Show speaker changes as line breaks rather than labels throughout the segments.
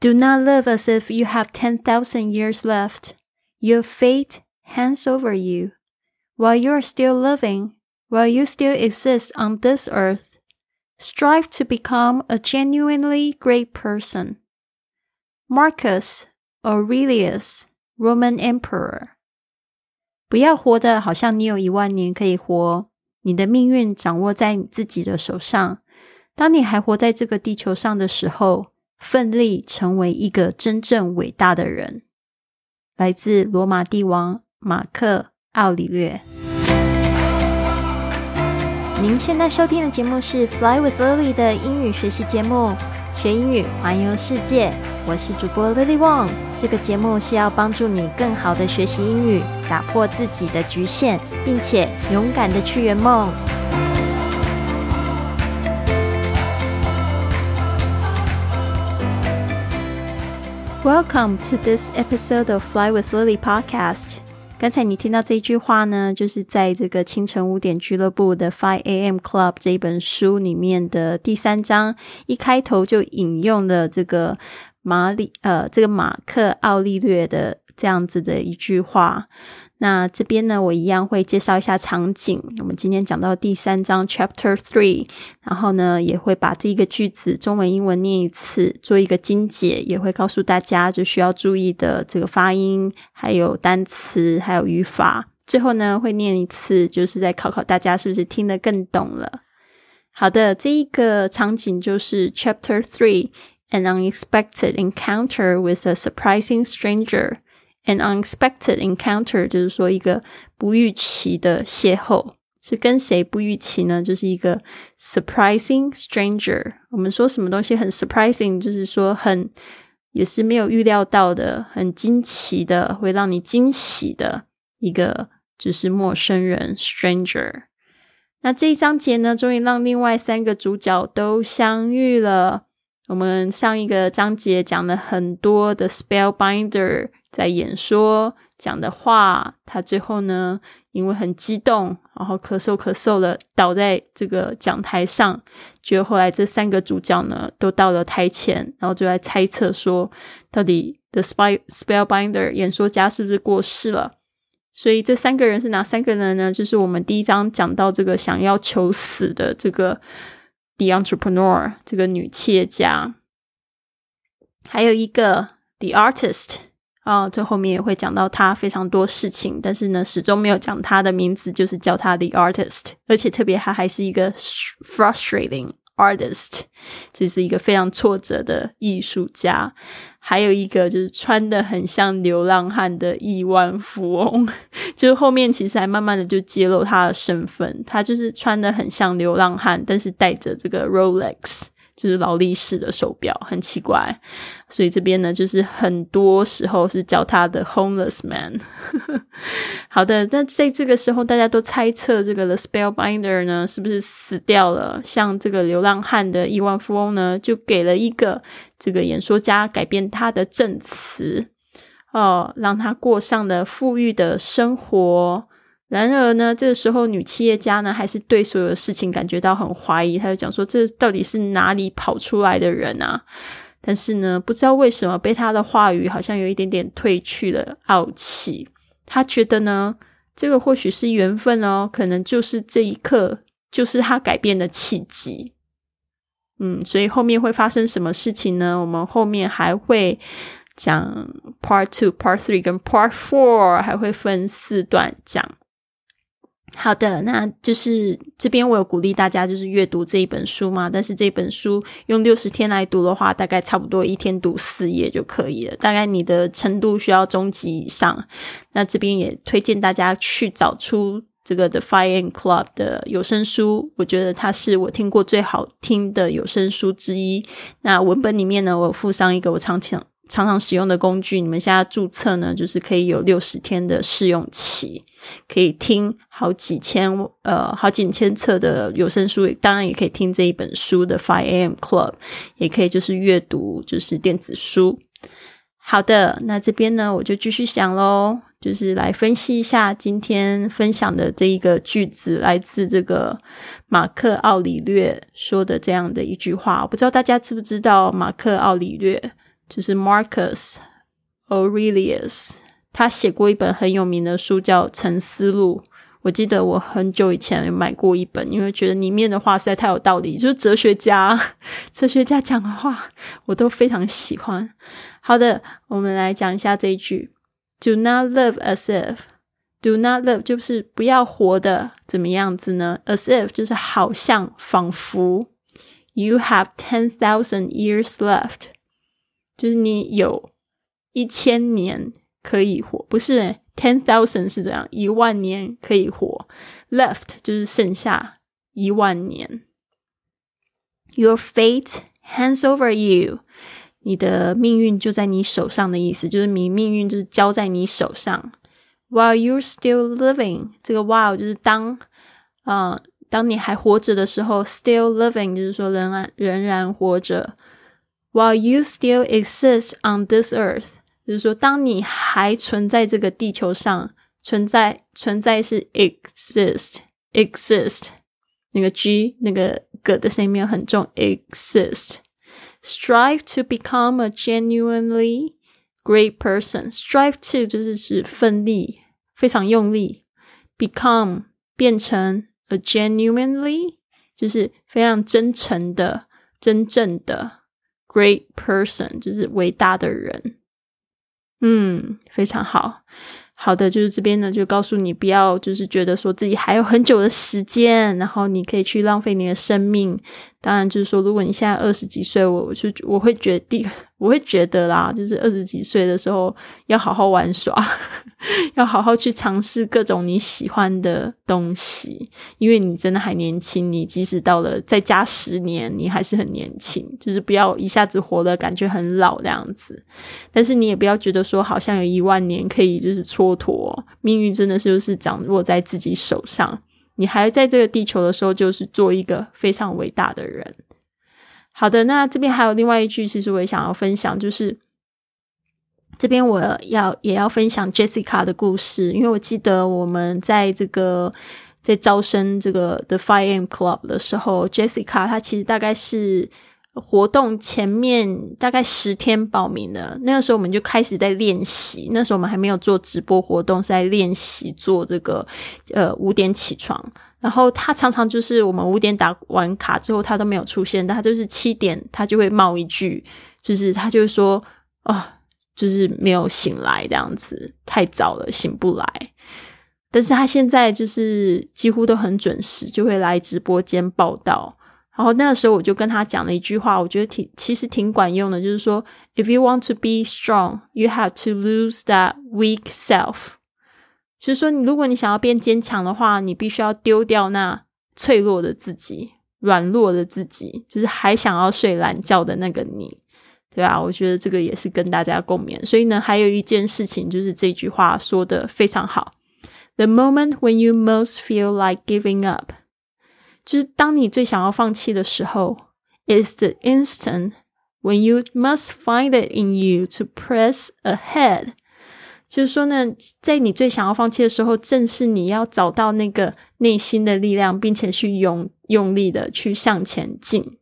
Do not live as if you have 10,000 years left. Your fate hangs over you. While you are still living, while you still exist on this earth, strive to become a genuinely great person. Marcus Aurelius, Roman Emperor. 不要活得好像你有一万年可以活，你的命运掌握在你自己的手上。当你还活在这个地球上的时候， 奋力成为一个真正伟大的人。来自罗马帝王马克·奥里略。您现在收听的节目是《Fly with Lily》的英语学习节目，学英语环游世界。我是主播 Lily Wong。这个节目是要帮助你更好的学习英语，打破自己的局限，并且勇敢的去圆梦。Welcome to this episode of Fly with Lily podcast。刚才你听到这句话呢，就是在这个清晨五点俱乐部的 Five A.M. Club 这一本书里面的第三章，一开头就引用了这个马里呃，这个马克奥利略的这样子的一句话。那这边呢，我一样会介绍一下场景。我们今天讲到第三章 Chapter Three，然后呢，也会把这一个句子中文、英文念一次，做一个精解，也会告诉大家就需要注意的这个发音，还有单词，还有语法。最后呢，会念一次，就是在考考大家是不是听得更懂了。好的，这一个场景就是 Chapter Three，an unexpected encounter with a surprising stranger。An unexpected encounter 就是说一个不预期的邂逅，是跟谁不预期呢？就是一个 surprising stranger。我们说什么东西很 surprising，就是说很也是没有预料到的，很惊奇的，会让你惊喜的一个就是陌生人 stranger。那这一章节呢，终于让另外三个主角都相遇了。我们上一个章节讲了很多的 spellbinder。在演说讲的话，他最后呢，因为很激动，然后咳嗽咳嗽的倒在这个讲台上。就后来这三个主角呢，都到了台前，然后就在猜测说，到底 The Spy Spellbinder 演说家是不是过世了？所以这三个人是哪三个人呢？就是我们第一章讲到这个想要求死的这个 The Entrepreneur 这个女企业家，还有一个 The Artist。啊，这后面也会讲到他非常多事情，但是呢，始终没有讲他的名字，就是叫他 the artist，而且特别他还是一个 frustrating artist，就是一个非常挫折的艺术家。还有一个就是穿的很像流浪汉的亿万富翁，就是后面其实还慢慢的就揭露他的身份，他就是穿的很像流浪汉，但是带着这个 Rolex。是劳力士的手表，很奇怪，所以这边呢，就是很多时候是叫他的 homeless man。好的，那在这个时候，大家都猜测这个 the spellbinder 呢，是不是死掉了？像这个流浪汉的亿万富翁呢，就给了一个这个演说家改变他的证词，哦，让他过上了富裕的生活。然而呢，这个时候女企业家呢，还是对所有的事情感觉到很怀疑。她就讲说：“这到底是哪里跑出来的人啊？”但是呢，不知道为什么被她的话语好像有一点点褪去了傲气。她觉得呢，这个或许是缘分哦，可能就是这一刻，就是她改变的契机。嗯，所以后面会发生什么事情呢？我们后面还会讲 Part Two、Part Three 跟 Part Four，还会分四段讲。好的，那就是这边我有鼓励大家就是阅读这一本书嘛，但是这本书用六十天来读的话，大概差不多一天读四页就可以了。大概你的程度需要中级以上。那这边也推荐大家去找出这个 The Fire and Club 的有声书，我觉得它是我听过最好听的有声书之一。那文本里面呢，我附上一个我常常。常常使用的工具，你们现在注册呢，就是可以有六十天的试用期，可以听好几千呃好几千册的有声书，当然也可以听这一本书的 Five A.M. Club，也可以就是阅读就是电子书。好的，那这边呢，我就继续想喽，就是来分析一下今天分享的这一个句子，来自这个马克奥里略说的这样的一句话，我不知道大家知不知道马克奥里略。就是 Marcus Aurelius，他写过一本很有名的书叫《沉思录》。我记得我很久以前买过一本，因为觉得里面的话实在太有道理，就是哲学家，哲学家讲的话我都非常喜欢。好的，我们来讲一下这一句：Do not live as if。Do not live 就是不要活的怎么样子呢？As if 就是好像仿佛。You have ten thousand years left，就是你有一千年可以活，不是 ten thousand 是这样，一万年可以活，left 就是剩下一万年。Your fate hands over you，你的命运就在你手上的意思，就是你命运就是交在你手上。While you're still living，这个 while 就是当，啊，当你还活着的时候，still living 就是说仍然仍然活着。While you still exist on this earth。就是说，当你还存在这个地球上，存在存在是 exist exist 那个 g 那个 g 的声音很重，exist。Strive to become a genuinely great person. Strive to 就是指奋力，非常用力。Become 变成 a genuinely 就是非常真诚的、真正的 Great person，就是伟大的人。嗯，非常好。好的，就是这边呢，就告诉你不要，就是觉得说自己还有很久的时间，然后你可以去浪费你的生命。当然，就是说，如果你现在二十几岁，我我就我会觉得，我会觉得啦，就是二十几岁的时候要好好玩耍，要好好去尝试各种你喜欢的东西，因为你真的还年轻。你即使到了再加十年，你还是很年轻。就是不要一下子活的感觉很老这样子，但是你也不要觉得说好像有一万年可以就是蹉跎，命运真的是就是掌握在自己手上。你还在这个地球的时候，就是做一个非常伟大的人。好的，那这边还有另外一句，其实我也想要分享，就是这边我要也要分享 Jessica 的故事，因为我记得我们在这个在招生这个的 Five M Club 的时候，Jessica 她其实大概是。活动前面大概十天报名的，那个时候我们就开始在练习。那时候我们还没有做直播活动，是在练习做这个呃五点起床。然后他常常就是我们五点打完卡之后，他都没有出现，但他就是七点他就会冒一句，就是他就会说啊，就是没有醒来这样子，太早了醒不来。但是他现在就是几乎都很准时，就会来直播间报道。然后那个时候我就跟他讲了一句话，我觉得挺其实挺管用的，就是说，If you want to be strong, you have to lose that weak self。就是说，如果你想要变坚强的话，你必须要丢掉那脆弱的自己、软弱的自己，就是还想要睡懒觉的那个你，对吧？我觉得这个也是跟大家共勉。所以呢，还有一件事情就是这句话说的非常好：The moment when you most feel like giving up。就是当你最想要放弃的时候，is the instant when you must find it in you to press ahead。就是说呢，在你最想要放弃的时候，正是你要找到那个内心的力量，并且去用用力的去向前进。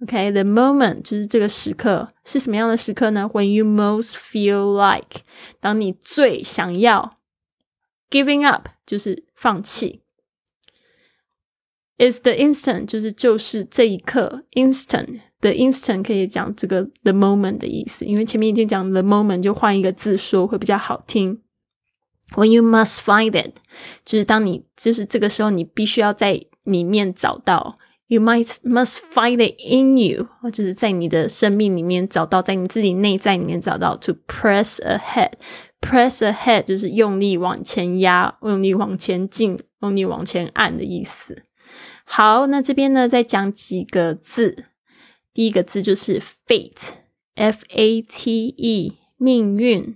OK，the moment 就是这个时刻是什么样的时刻呢？When you most feel like，当你最想要 giving up，就是放弃。Is the instant 就是就是这一刻，instant The instant 可以讲这个 the moment 的意思，因为前面已经讲 the moment，就换一个字说会比较好听。When you must find it，就是当你就是这个时候你必须要在里面找到。You might must find it in you，就是在你的生命里面找到，在你自己内在里面找到。To press ahead，press ahead 就是用力往前压，用力往前进，用力往前按的意思。好，那这边呢，再讲几个字。第一个字就是 fate，f a t e，命运。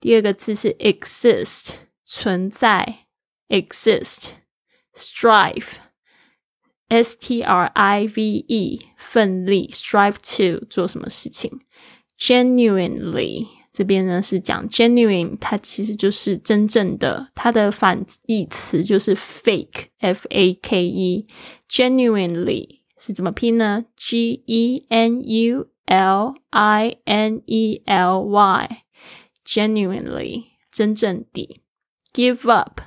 第二个字是 exist，存在，exist。strive，s t r i v e，奋力，strive to 做什么事情。genuinely。这边呢是讲 genuine，它其实就是真正的，它的反义词就是 fake，f a k e，genuinely 是怎么拼呢？G e n u L I N E L Y genuinely 真正地 give up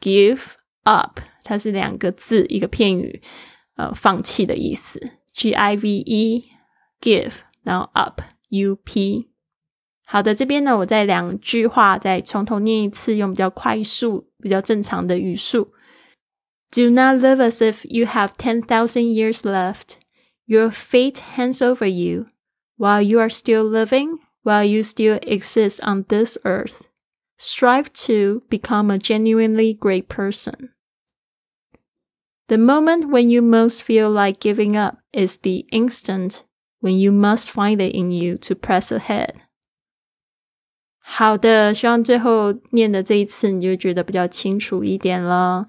give up 它是两个字一个片语，呃，放弃的意思。G I V E give 然后 up U P 好的，这边呢，我再两句话再从头念一次，用比较快速、比较正常的语速。Do not live as if you have ten thousand years left. Your fate hangs over you while you are still living, while you still exist on this earth. Strive to become a genuinely great person. The moment when you most feel like giving up is the instant when you must find it in you to press ahead. 好的，希望最后念的这一次你就觉得比较清楚一点了。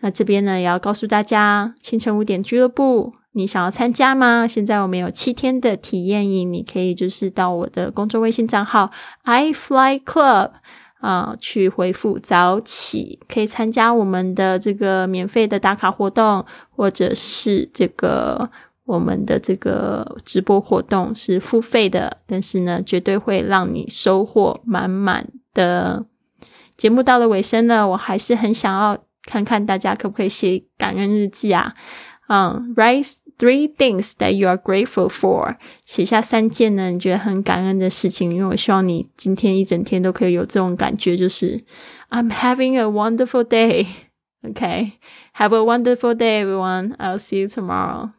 那这边呢，也要告诉大家，清晨五点俱乐部，你想要参加吗？现在我们有七天的体验营，你可以就是到我的公众微信账号 i fly club 啊，去回复早起，可以参加我们的这个免费的打卡活动，或者是这个。我们的这个直播活动是付费的，但是呢，绝对会让你收获满满的。节目到了尾声呢，我还是很想要看看大家可不可以写感恩日记啊？嗯，write three things that you are grateful for，写下三件呢你觉得很感恩的事情，因为我希望你今天一整天都可以有这种感觉，就是 I'm having a wonderful day。OK，have a wonderful day, everyone. I'll see you tomorrow.